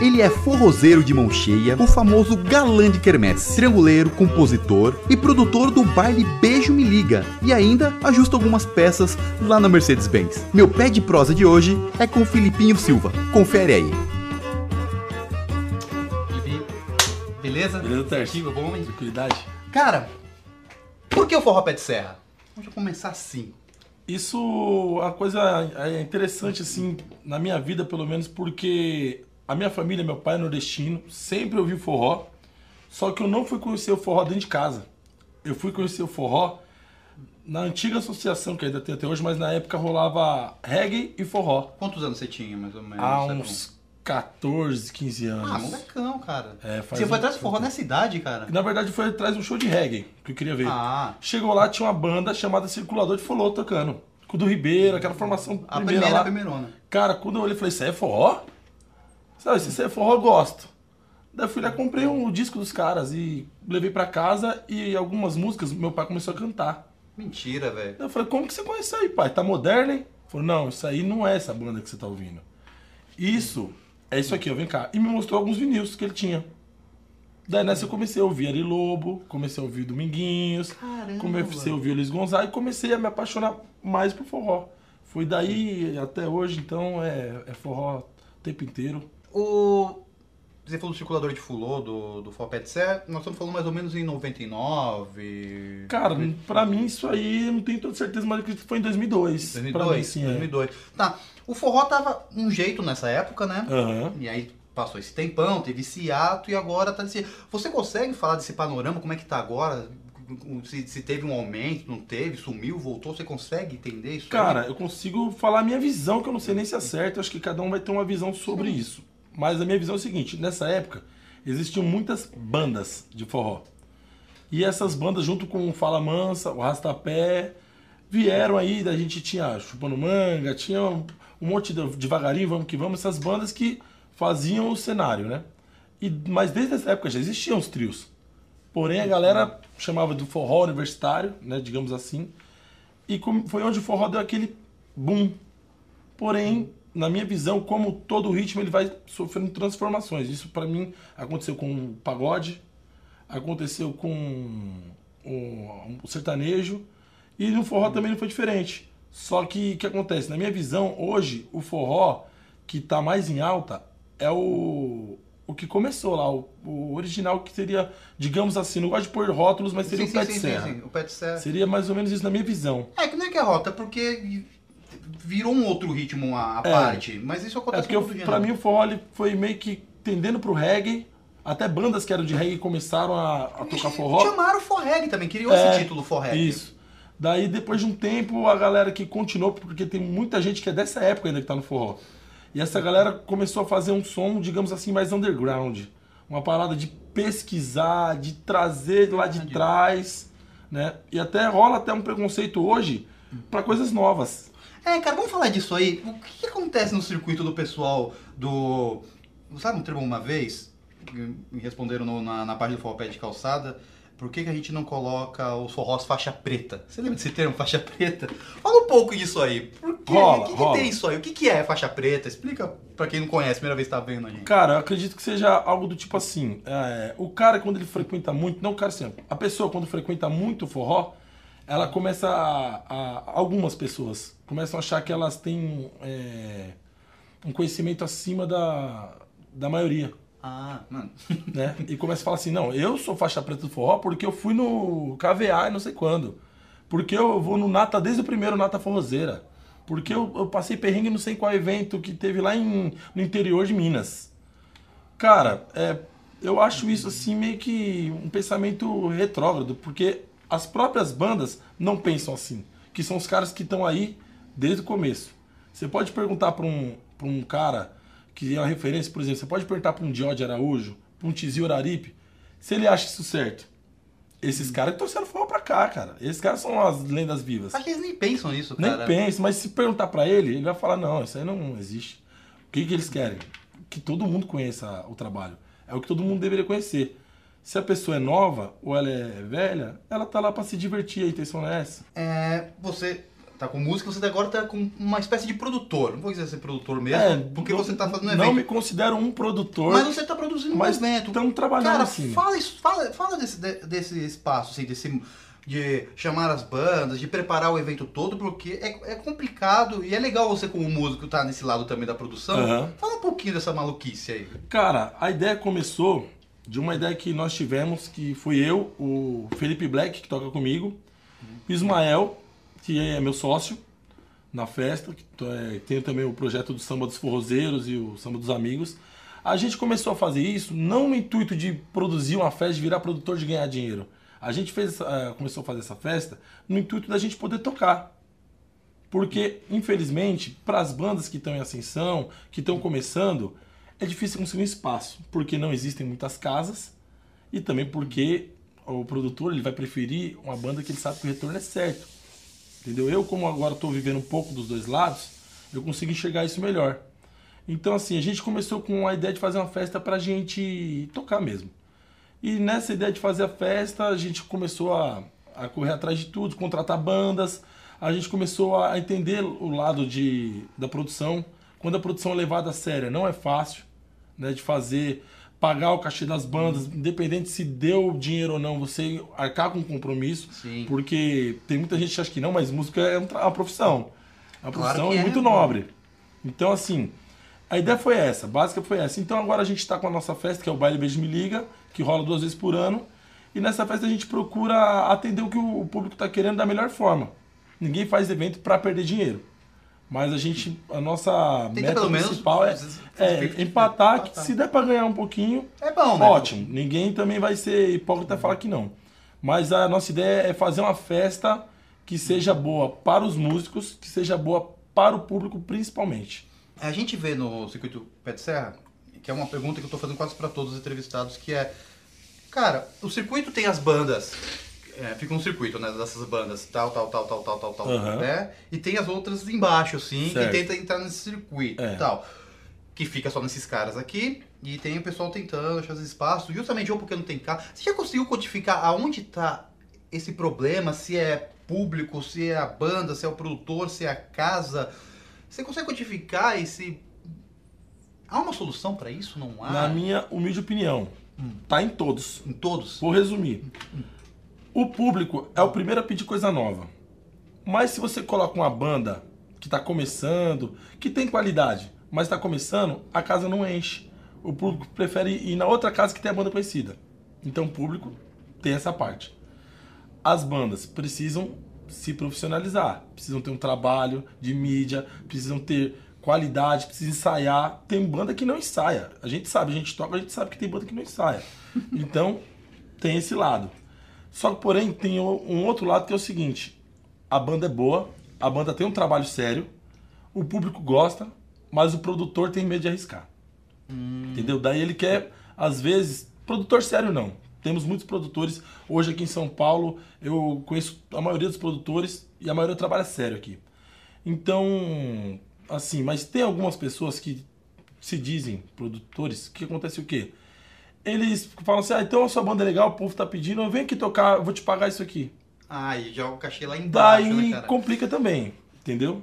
Ele é forrozeiro de mão cheia, o famoso galã de quermesse, trianguleiro, compositor e produtor do baile Beijo Me Liga e ainda ajusta algumas peças lá na Mercedes-Benz. Meu pé de prosa de hoje é com Filipinho Silva. Confere aí. Felipe, beleza? Beleza? Tranquilo, bom, hein? Tranquilidade. Cara, por que o forró pé de serra? Vamos começar assim. Isso é uma coisa é interessante, assim, na minha vida, pelo menos, porque a minha família, meu pai é nordestino, sempre ouviu forró, só que eu não fui conhecer o forró dentro de casa. Eu fui conhecer o forró na antiga associação, que ainda tem até hoje, mas na época rolava reggae e forró. Quantos anos você tinha, mais ou menos? Há uns 14, 15 anos. Ah, molecão, cara. É, você foi um- atrás do forró nessa idade, cara? Na verdade, foi atrás de um show de reggae que eu queria ver. Ah, Chegou lá, tinha uma banda chamada Circulador de Folô tocando. Com o do Ribeiro, aquela formação a primeira, primeira, lá. a primeirona. Cara, quando eu olhei, falei, isso é forró? Sabe, se é forró, eu gosto. Daí eu fui lá, comprei um disco dos caras e levei pra casa e algumas músicas meu pai começou a cantar. Mentira, velho. Daí eu falei, como que você conhece isso aí, pai? Tá moderno, hein? Ele falou, não, isso aí não é essa banda que você tá ouvindo. Isso é isso aqui, ó, vem cá. E me mostrou alguns vinis que ele tinha. Daí nessa eu comecei a ouvir Ari Lobo, comecei a ouvir Dominguinhos, Caramba. comecei a ouvir o Luiz Gonzaga e comecei a me apaixonar mais por forró. Foi daí até hoje, então é, é forró o tempo inteiro. O... Você falou do circulador de fulô, do, do de serra. Nós estamos falando mais ou menos em 99... Cara, pra mim isso aí eu não tenho toda certeza, mas acredito que foi em 2002. Pra mim, 2002, sim, é. 2002. Tá, o forró tava um jeito nessa época, né? Aham. E aí passou esse tempão, teve esse ato e agora tá desse... Você consegue falar desse panorama, como é que tá agora? Se, se teve um aumento, não teve, sumiu, voltou, você consegue entender isso? aí? Cara, eu consigo falar a minha visão, que eu não sei nem se é certo, acho que cada um vai ter uma visão sobre isso. Mas a minha visão é o seguinte, nessa época existiam muitas bandas de forró. E essas bandas, junto com o Fala Mansa, o Rastapé, vieram aí, da gente tinha Chupando Manga, tinha um monte de devagarinho, vamos que vamos, essas bandas que faziam o cenário, né? E, mas desde essa época já existiam os trios. Porém, a galera chamava do forró universitário, né, digamos assim. E foi onde o forró deu aquele boom. Porém, na minha visão, como todo ritmo, ele vai sofrendo transformações. Isso para mim aconteceu com o pagode, aconteceu com o, sertanejo e no forró também não foi diferente. Só que o que acontece? Na minha visão, hoje, o forró que tá mais em alta é o, o que começou lá, o, o original que seria, digamos assim, não gosto de pôr rótulos, mas seria sim, o sim, de sim, serra. sim, o serra. Seria mais ou menos isso na minha visão. É que não é que é rota, é porque virou um outro ritmo à à É. parte. Mas isso É acontece porque com eu, pra gênero. mim o forró foi meio que tendendo pro reggae. Até bandas que eram de reggae começaram a, a tocar forró. Chamaram o forreg também, criou É, esse título forreg. Isso. Daí depois de um tempo a galera que continuou, porque tem muita gente que é dessa época ainda que tá no forró. E essa galera começou a fazer um som, digamos assim, mais underground. Uma parada de pesquisar, de trazer lá de trás, né? E até rola até um preconceito hoje pra coisas novas. É, cara, vamos falar disso aí. O que, que acontece no circuito do pessoal do. Sabe um termo uma vez? Me responderam no- na, na página do Forró Pé de Calçada. Por que, que a gente não coloca os forrós faixa preta? Você lembra desse termo, faixa preta? Fala um pouco disso aí. Por quê? Rola, o que, que tem isso aí? O que, que é faixa preta? Explica pra quem não conhece, primeira vez que tá vendo a gente. Cara, eu acredito que seja algo do tipo assim. é, o cara, quando ele frequenta muito, não o cara sempre, a pessoa, quando frequenta muito o forró, ela começa a, a- Algumas pessoas começam a achar que elas têm é, um conhecimento acima da, da maioria. Ah, mano. Né? E começa a falar assim: não, eu sou faixa preta do forró porque eu fui no KVA e não sei quando. Porque eu vou no Nata desde o primeiro Nata Forrozeira. Porque eu, eu passei perrengue não sei qual evento que teve lá em, no interior de Minas. Cara, é, eu acho isso assim meio que um pensamento retrógrado, porque as próprias bandas não pensam assim. Que são os caras que estão aí desde o começo. Você pode perguntar para um, pra um cara que é uma referência, por exemplo, você pode perguntar para um Diode Araújo, para um Tizio Araripe, se ele acha isso certo. Esses caras que trouxeram forró pra cá, cara. Esses caras são as lendas vivas. Acho que eles nem pensam nisso, Nem cara. pensa, mas se perguntar pra ele, ele vai falar: não, isso aí não existe. O que, que eles querem? Que todo mundo conheça o trabalho. É o que todo mundo deveria conhecer. Se a pessoa é nova ou ela é velha, ela tá lá pra se divertir, a intenção é essa. É, você tá com música, você agora tá com uma espécie de produtor. Não vou dizer ser produtor mesmo, É, porque não- você tá fazendo Não evento. me considero um produtor, Mas você tá produzindo mas um evento. estamos trabalhando Cara, assim. fala, isso, fala, fala desse, de- desse espaço, assim, desse, de chamar as bandas, de preparar o evento todo, porque é, é complicado e é legal você como músico estar nesse lado também da produção. Aham. Fala um pouquinho dessa maluquice aí. Cara, a ideia começou de uma ideia que nós tivemos, que fui eu, o Felipe Black, que toca comigo, Ismael, que é meu sócio na festa, que é, tem também o projeto do Samba dos Forrozeiros e o Samba dos Amigos. A gente começou a fazer isso não no intuito de produzir uma festa, de virar produtor, de ganhar dinheiro. A gente fez, eh, começou a fazer essa festa no intuito da gente poder tocar. Porque, infelizmente, para as bandas que estão em ascensão, que estão começando, é difícil conseguir um espaço. Porque não existem muitas casas e também porque o produtor ele vai preferir uma banda que ele sabe que o retorno é certo. Entendeu? Eu, como agora estou vivendo um pouco dos dois lados, eu consigo enxergar isso melhor. Então, assim, a gente começou com a ideia de fazer uma festa pra gente tocar mesmo. E nessa ideia de fazer a festa, a gente começou a, a correr atrás de tudo, contratar bandas. A gente começou a entender o lado de, da produção. Quando a produção é levada a sério, não é fácil né, de fazer, pagar o cachê das bandas, independente se deu dinheiro ou não, você arcar com um compromisso. Sim. Porque tem muita gente que acha que não, mas música é um uma profissão. É uma Claro profissão que e é, muito né? nobre. Então, assim, a ideia foi essa, a básica foi essa. Então agora a gente está com a nossa festa, que é o Baile Beijo Me Liga, que rola duas vezes por ano. E nessa festa a gente procura atender o que o público está querendo da melhor forma. Ninguém faz evento para perder dinheiro. Mas a gente, a nossa Tenta meta pelo menos principal é, é empatar, que se der para ganhar um pouquinho, É bom, né? Ótimo. Ninguém também vai ser hipócrita e falar que não. Mas a nossa ideia é fazer uma festa que seja boa para os músicos, que seja boa para o público principalmente. A gente vê no circuito Pé de Serra, que é uma pergunta que eu tô fazendo quase para todos os entrevistados, que é, cara, o circuito tem as bandas, é, fica um circuito, né, dessas bandas, tal, tal, tal, tal, tal, tal, tal, Aham. né? E tem as outras embaixo, assim, Certo. que tenta entrar nesse circuito É. e tal. Que fica só nesses caras aqui, e tem o pessoal tentando achar espaço, justamente ou porque não tem carro. Você já conseguiu codificar aonde tá esse problema, se é público, se é a banda, se é o produtor, se é a casa? Você consegue codificar esse. Há uma solução para isso? Não há? Na minha humilde opinião, tá em todos. Em todos? Vou resumir. O público é o primeiro a pedir coisa nova. Mas se você coloca uma banda que está começando, que tem qualidade, mas está começando, a casa não enche. O público prefere ir na outra casa que tem a banda conhecida. Então o público tem essa parte. As bandas precisam se profissionalizar, precisam ter um trabalho de mídia, precisam ter qualidade, precisam ensaiar. Tem banda que não ensaia. A gente sabe, a gente toca, a gente sabe que tem banda que não ensaia. Então, tem esse lado. Só que, porém, tem um outro lado que é o seguinte: a banda é boa, a banda tem um trabalho sério, o público gosta, mas o produtor tem medo de arriscar. Entendeu? Daí ele quer, às vezes, produtor sério não. Temos muitos produtores. Hoje aqui em São Paulo, eu conheço a maioria dos produtores e a maioria trabalha sério aqui. Então, assim, mas tem algumas pessoas que se dizem produtores, que acontece o quê? Eles falam assim, ah, então a sua banda é legal, o povo tá pedindo, venho aqui tocar, eu vou te pagar isso aqui. Ah, e joga o cachê lá embaixo, Daí né, complica também, entendeu?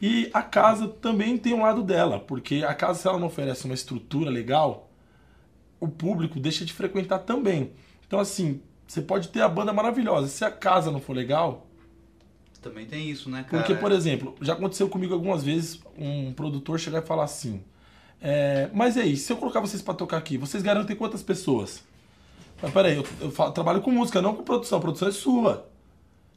E a casa também tem um lado dela, porque a casa, se ela não oferece uma estrutura legal, o público deixa de frequentar também. Então, assim, você pode ter a banda maravilhosa, se a casa não for legal. Também tem isso, né, cara? Porque, por exemplo, já aconteceu comigo algumas vezes um produtor chegar e falar assim: é, Mas e aí, se eu colocar vocês pra tocar aqui, vocês garantem quantas pessoas? Mas peraí, eu, eu fa- trabalho com música, não com produção. A produção é sua.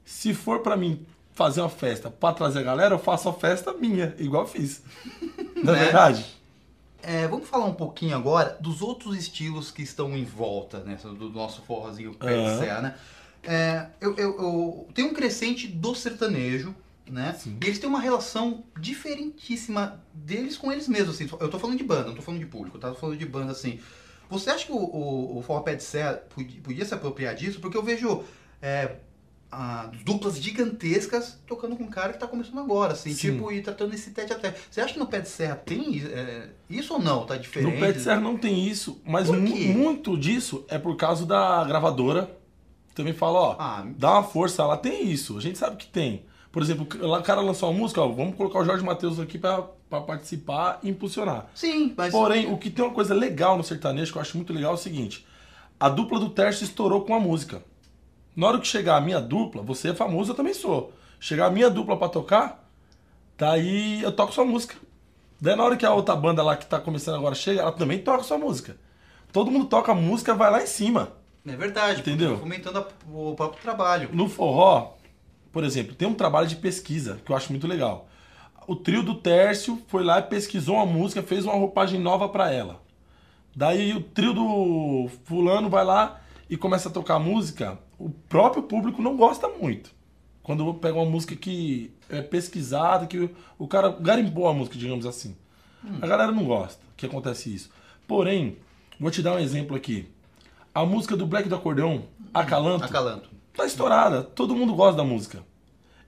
Se for pra mim fazer uma festa pra trazer a galera, eu faço a festa minha, igual eu fiz. Não é Né? verdade? É, vamos falar um pouquinho agora dos outros estilos que estão em volta né, do nosso forrozinho pé de Aham. serra, né? É, eu, eu, eu- tem um crescente do sertanejo, né? Sim. E eles têm uma relação diferentíssima deles com eles mesmos, assim. Eu tô falando de banda, não tô falando de público, tá? Tô falando de banda, assim. Você acha que o, o, o forró pé de serra podia, podia se apropriar disso? Porque eu vejo é, ah, duplas gigantescas tocando com um cara que tá começando agora, assim, Sim. tipo, e tratando esse tete a tete. Você acha que no pé de serra tem é, isso ou não? Tá diferente? No Pé de Serra não tem isso, mas muito disso é por causa da gravadora. Também fala, ó, Ah, dá uma força, ela tem isso, a gente sabe que tem. Por exemplo, o cara lançou uma música, ó, vamos colocar o Jorge Matheus aqui pra, pra participar e impulsionar. Sim, mas. Porém, o que tem uma coisa legal no sertanejo, que eu acho muito legal, é o seguinte: a dupla do Tércio estourou com a música. Na hora que chegar a minha dupla, você é famoso, eu também sou. Chegar a minha dupla pra tocar, daí eu toco sua música. Daí na hora que a outra banda lá que tá começando agora chega, ela também toca sua música. Todo mundo toca a música, vai lá em cima. É verdade, Entendeu? porque fomentando o próprio trabalho. No forró, por exemplo, tem um trabalho de pesquisa que eu acho muito legal. O trio do Tércio foi lá e pesquisou uma música, fez uma roupagem nova pra ela. Daí o trio do fulano vai lá e começa a tocar a música. O próprio público não gosta muito. Quando pega uma música que é pesquisada, que o- cara garimpou a música, digamos assim. A galera não gosta que acontece isso. Porém, vou te dar um exemplo aqui. A música do Black do Acordeão, Acalanto, Acalanto. Tá estourada, todo mundo gosta da música.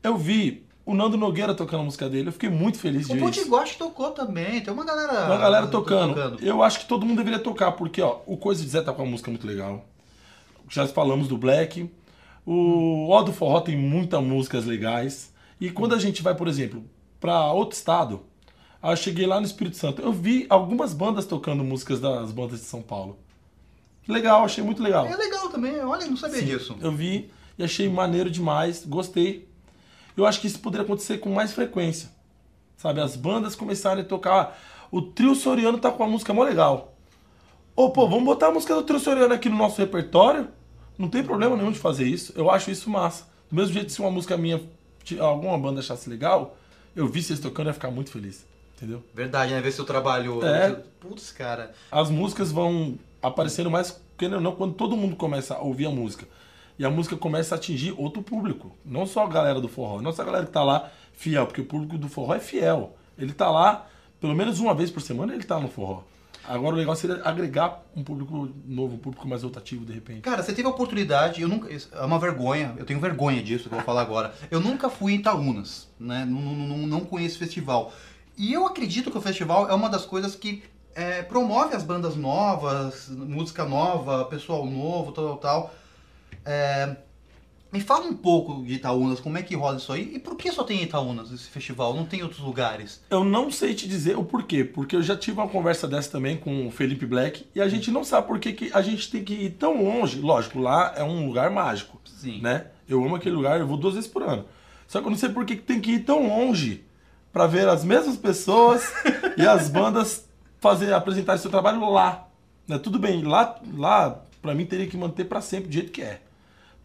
Eu vi o Nando Nogueira tocando a música dele, eu fiquei muito feliz de O ver isso. Potiguache tocou também, tem uma galera. Uma galera tocando. Eu acho que todo mundo deveria tocar, porque ó, o Coisa de Zé tá com uma música muito legal. Já falamos do Black. O Ó do Forró tem muitas músicas legais. E quando a gente vai, por exemplo, pra outro estado, aí eu cheguei lá no Espírito Santo, eu vi algumas bandas tocando músicas das bandas de São Paulo. Legal, achei muito legal. É legal também, olha, não sabia Sim, disso. Eu vi e achei maneiro demais, gostei. Eu acho que isso poderia acontecer com mais frequência. Sabe, as bandas começarem a tocar. O trio Soriano tá com uma música mó legal. Ô, pô, vamos botar a música do trio Soriano aqui no nosso repertório? Não tem problema nenhum de fazer isso. Eu acho isso massa. Do mesmo jeito, se uma música minha, alguma banda achasse legal, eu vi vocês tocando, eu ia ficar muito feliz. Entendeu? Verdade, né? Ver seu trabalho. É. Putz, cara. as músicas vão aparecendo mais, querendo ou não, quando todo mundo começa a ouvir a música. E a música começa a atingir outro público. Não só a galera do forró, não só a galera que tá lá fiel, porque o público do forró é fiel. Ele tá lá, pelo menos uma vez por semana, ele tá no forró. Agora o legal seria agregar um público novo, um público mais rotativo de repente. Cara, você teve a oportunidade, eu nunca. É uma vergonha, eu tenho vergonha disso que eu vou falar agora. Eu nunca fui em Itaúnas, né? Não, não, não, conheço festival. E eu acredito que o festival é uma das coisas que é, promove as bandas novas, música nova, pessoal novo, tal, tal, tal. É, me fala um pouco de Itaúnas, como é que rola isso aí? E por que só tem em Itaúnas esse festival? Não tem em outros lugares? Eu não sei te dizer o porquê, porque eu já tive uma conversa dessa também com o Felipe Black e a gente não sabe por que que a gente tem que ir tão longe. Lógico, lá é um lugar mágico. Sim. né? Eu amo aquele lugar, eu vou duas vezes por ano. Só que eu não sei por que que tem que ir tão longe pra ver as mesmas pessoas e as bandas fazer apresentar seu trabalho lá. Né? Tudo bem, lá, lá para mim teria que manter pra sempre do jeito que é.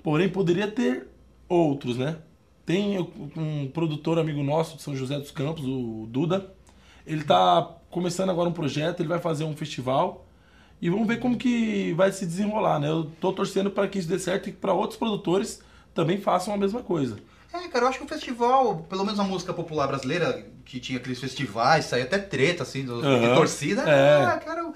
Porém poderia ter outros, né? Tem um produtor amigo nosso de São José dos Campos, o Duda. Ele tá começando agora um projeto, ele vai fazer um festival e vamos ver como que vai se desenrolar, né? Eu tô torcendo para que isso dê certo e para outros produtores também façam a mesma coisa. É, cara, eu acho que o festival, pelo menos a música popular brasileira, que tinha aqueles festivais, saía até treta, assim, do, de torcida. É. Ah, cara,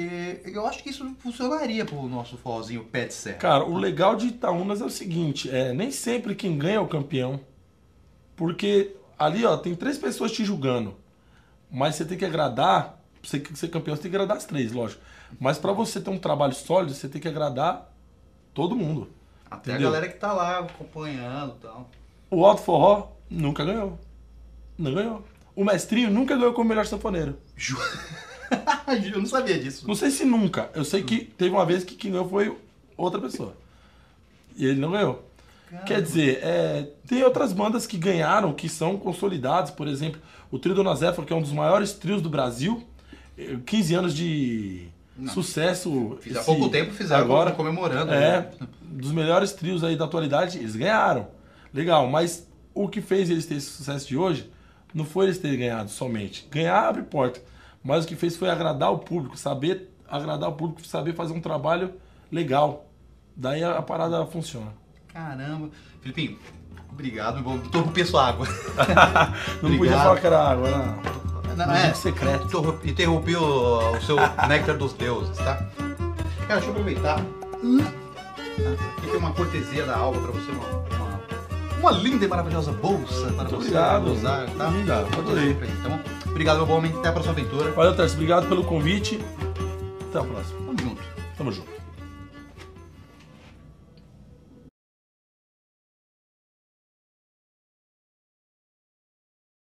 eu, é, eu acho que isso funcionaria pro nosso forrozinho de serra. Cara, o legal de Itaúnas é o seguinte, é nem sempre quem ganha é o campeão. Porque ali, ó, tem três pessoas te julgando. Mas você tem que agradar, pra você ser campeão, você tem que agradar as três, lógico. Mas para você ter um trabalho sólido, você tem que agradar todo mundo. Até entendeu? a galera que tá lá acompanhando e tal. O Alto Forró nunca ganhou. Não ganhou. O Mestrinho nunca ganhou como melhor sanfoneiro. Ju- eu não sabia disso. Não sei se nunca. Eu sei que teve uma vez que quem ganhou foi outra pessoa. E ele não ganhou. Quer dizer, é, tem outras bandas que ganharam, que são consolidadas. Por exemplo, o Trio Dona Zefa, que é um dos maiores trios do Brasil. eh, 15 anos de sucesso. Fiz há pouco tempo fizeram agora comemorando. É, né? dos melhores trios aí da atualidade, eles ganharam. Legal, mas o que fez eles terem esse sucesso de hoje não foi eles terem ganhado somente. Ganhar abre porta. Mas o que fez foi agradar o público, saber agradar o público, saber fazer um trabalho legal. Daí a, a parada funciona. Caramba. Filipinho, obrigado. Vou interromper sua água. Não podia falar que era água, não. Não, Mas é, é secreto. interrompi- Interrompi o, o seu néctar dos deuses, tá? Cara, deixa eu aproveitar. Aqui tem uma cortesia da Alba pra você, uma, uma, linda e maravilhosa bolsa para Muito você obrigado. usar, tá? Linda, adorei. Bom? Obrigado, meu bom homem. Até a próxima aventura. Valeu, Terce. Obrigado pelo convite. Até a próxima. Tamo junto. Tamo junto.